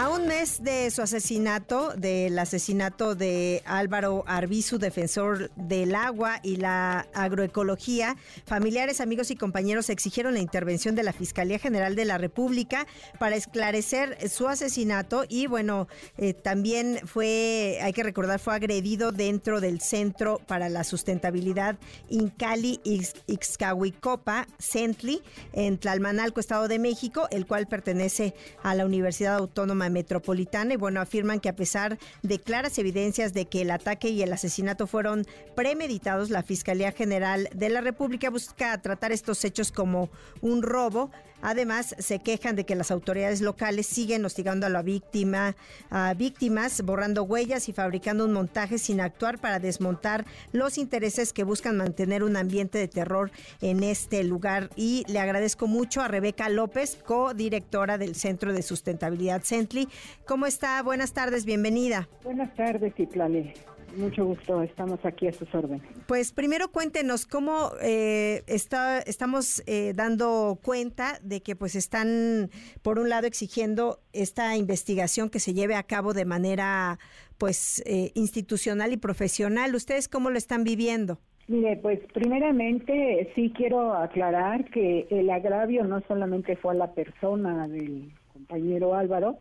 A un mes de su asesinato, del asesinato de Álvaro Arbizu, defensor del agua y la agroecología, familiares, amigos y compañeros exigieron la intervención de la Fiscalía General de la República para esclarecer su asesinato y bueno, eh, también fue, hay que recordar, fue agredido dentro del Centro para la Sustentabilidad Incali Ixcahuicopa, Centli, en Tlalmanalco, Estado de México, el cual pertenece a la Universidad Autónoma Metropolitana y bueno, afirman que a pesar de claras evidencias de que el ataque y el asesinato fueron premeditados, la Fiscalía General de la República busca tratar estos hechos como un robo. Además, se quejan de que las autoridades locales siguen hostigando a la víctima, a víctimas, borrando huellas y fabricando un montaje sin actuar para desmontar los intereses que buscan mantener un ambiente de terror en este lugar. Y le agradezco mucho a Rebeca López, codirectora del Centro de Sustentabilidad Centli ¿Cómo está? Buenas tardes, bienvenida. Buenas tardes, Itlali. Mucho gusto, estamos aquí a sus órdenes. Pues primero cuéntenos cómo eh, está, estamos eh, dando cuenta de que pues están, por un lado, exigiendo esta investigación que se lleve a cabo de manera pues eh, institucional y profesional. ¿Ustedes cómo lo están viviendo? Mire, pues primeramente sí quiero aclarar que el agravio no solamente fue a la persona del compañero Álvaro,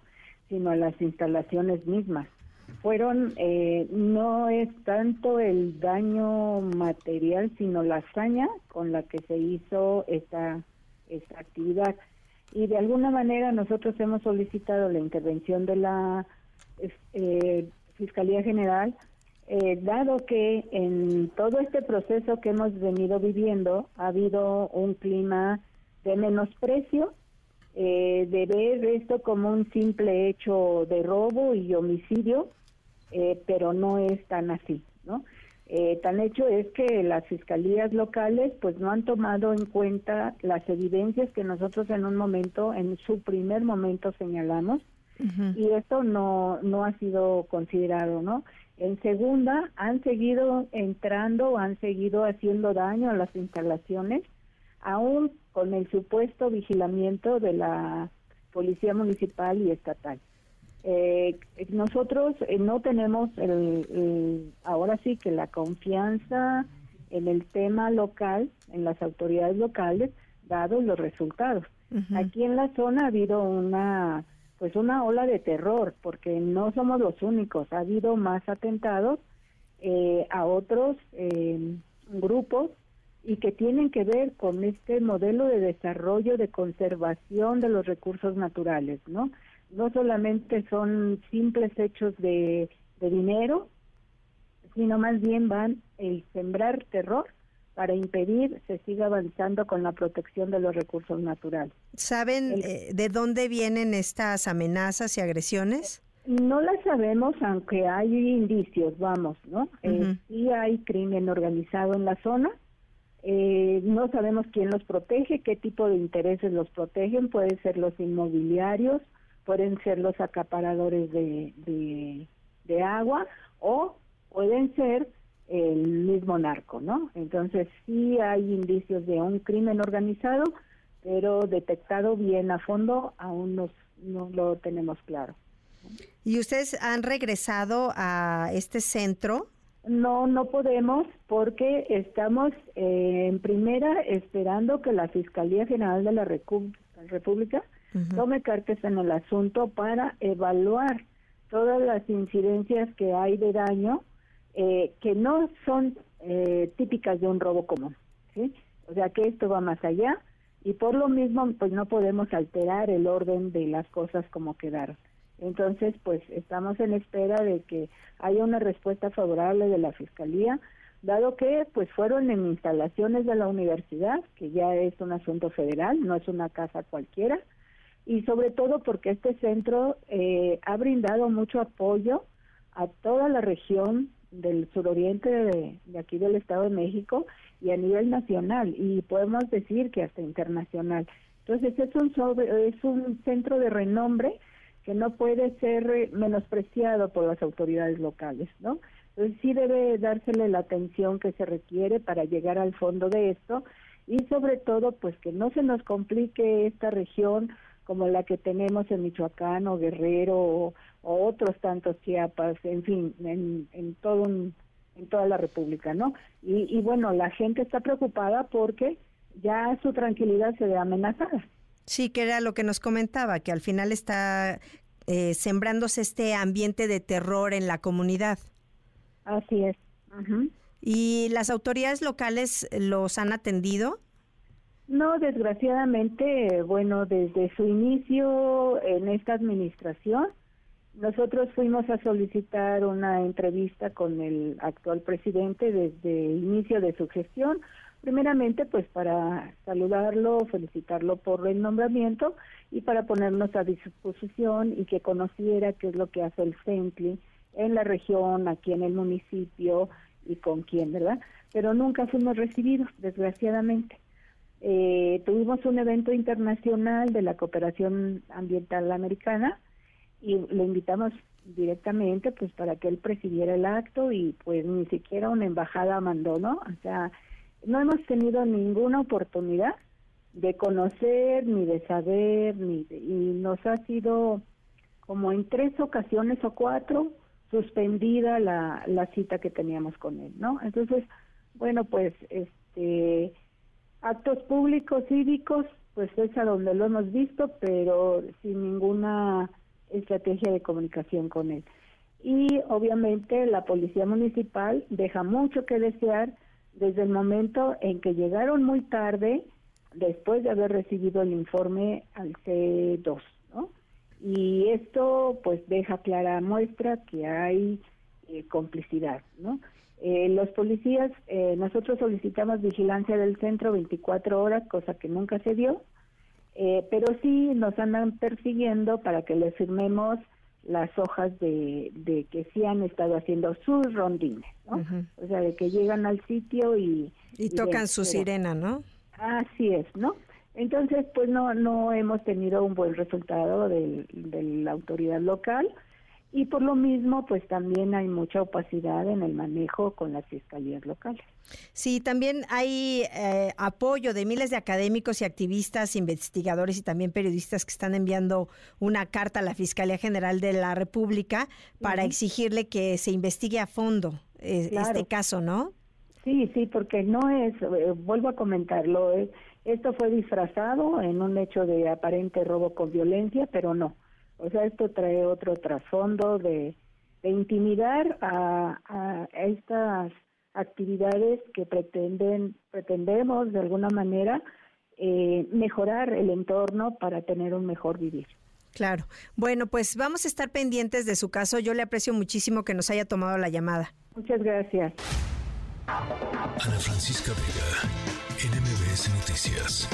sino a las instalaciones mismas. Fueron, eh, no es tanto el daño material, sino la hazaña con la que se hizo esta, esta actividad. Y de alguna manera nosotros hemos solicitado la intervención de la eh, Fiscalía General, eh, dado que en todo este proceso que hemos venido viviendo ha habido un clima de menosprecio eh, de ver esto como un simple hecho de robo y homicidio, eh, pero no es tan así, ¿no? Eh, tan hecho es que las fiscalías locales pues no han tomado en cuenta las evidencias que nosotros en un momento, en su primer momento señalamos, y esto no, no ha sido considerado, ¿no? En segunda, han seguido entrando, han seguido haciendo daño a las instalaciones, aún con el supuesto vigilamiento de la Policía Municipal y Estatal. Eh, nosotros eh, no tenemos el, ahora sí que la confianza en el tema local, en las autoridades locales, dados los resultados. Aquí en la zona ha habido una pues una ola de terror, porque no somos los únicos, ha habido más atentados eh, a otros grupos y que tienen que ver con este modelo de desarrollo, de conservación de los recursos naturales, ¿no? No solamente son simples hechos de, dinero, sino más bien van a sembrar terror para impedir se siga avanzando con la protección de los recursos naturales. ¿Saben eh, de dónde vienen estas amenazas y agresiones? No las sabemos, aunque hay indicios, vamos, ¿no? Eh, sí hay crimen organizado en la zona, eh, no sabemos quién los protege, qué tipo de intereses los protegen, pueden ser los inmobiliarios, pueden ser los acaparadores de, de, agua o pueden ser el mismo narco, ¿no? Entonces sí hay indicios de un crimen organizado, pero detectado bien a fondo aún no, no lo tenemos claro. ¿Y ustedes han regresado a este centro? No, no podemos porque estamos eh, en primera esperando que la Fiscalía General de la República tome cartas en el asunto para evaluar todas las incidencias que hay de daño eh, que no son eh, típicas de un robo común, ¿sí? O sea que esto va más allá y por lo mismo pues no podemos alterar el orden de las cosas como quedaron. Entonces, pues estamos en espera de que haya una respuesta favorable de la Fiscalía, dado que pues fueron en instalaciones de la universidad, que ya es un asunto federal, no es una casa cualquiera, y sobre todo porque este centro eh, ha brindado mucho apoyo a toda la región del suroriente de, de, aquí del Estado de México y a nivel nacional y podemos decir que hasta internacional. Entonces es un es un centro de renombre que no puede ser eh, menospreciado por las autoridades locales, ¿no? Entonces sí debe dársele la atención que se requiere para llegar al fondo de esto y sobre todo pues que no se nos complique esta región como la que tenemos en Michoacán o Guerrero o, otros tantos Chiapas, en fin, en, en todo en toda la República, ¿no? Y, y bueno, la gente está preocupada porque ya su tranquilidad se ve amenazada. Sí, que era lo que nos comentaba, que al final está eh, sembrándose este ambiente de terror en la comunidad. Así es. ¿Y las autoridades locales los han atendido? No, desgraciadamente, bueno, desde su inicio en esta administración, nosotros fuimos a solicitar una entrevista con el actual presidente desde el inicio de su gestión, primeramente pues para saludarlo, felicitarlo por el nombramiento y para ponernos a disposición y que conociera qué es lo que hace el CENTLI en la región, aquí en el municipio y con quién, ¿verdad? Pero nunca fuimos recibidos, desgraciadamente. Eh, tuvimos un evento internacional de la cooperación ambiental americana y lo invitamos directamente pues para que él presidiera el acto y pues ni siquiera una embajada mandó, ¿no? O sea, no hemos tenido ninguna oportunidad de conocer, ni de saber, ni y nos ha sido como en tres ocasiones o cuatro suspendida la, la cita que teníamos con él, ¿no? Entonces, bueno, pues este actos públicos cívicos, pues es a donde lo hemos visto, pero sin ninguna estrategia de comunicación con él. Y obviamente la policía municipal deja mucho que desear desde el momento en que llegaron muy tarde, después de haber recibido el informe al C2, ¿no? Y esto pues deja clara muestra que hay eh, complicidad, ¿no? Eh, los policías, eh, nosotros solicitamos vigilancia del centro 24 horas, cosa que nunca se dio, pero sí nos andan persiguiendo para que les firmemos las hojas de, de que sí han estado haciendo sus rondines, ¿no? O sea, de que llegan al sitio y... Y, tocan su sirena, ¿no? Así es, ¿no? Entonces, pues no, no hemos tenido un buen resultado de la autoridad local y por lo mismo pues también hay mucha opacidad en el manejo con las fiscalías locales. Sí, también hay eh, apoyo de miles de académicos y activistas, investigadores y también periodistas que están enviando una carta a la Fiscalía General de la República para exigirle que se investigue a fondo eh, este caso, ¿no? Sí, sí, porque no es, eh, vuelvo a comentarlo, esto fue disfrazado en un hecho de aparente robo con violencia, pero no o sea, esto trae otro trasfondo de, intimidar a, estas actividades que pretenden pretendemos de alguna manera eh, mejorar el entorno para tener un mejor vivir. Claro. Bueno, pues vamos a estar pendientes de su caso. Yo le aprecio muchísimo que nos haya tomado la llamada. Muchas gracias. Ana Francisca Vega, NMBS Noticias.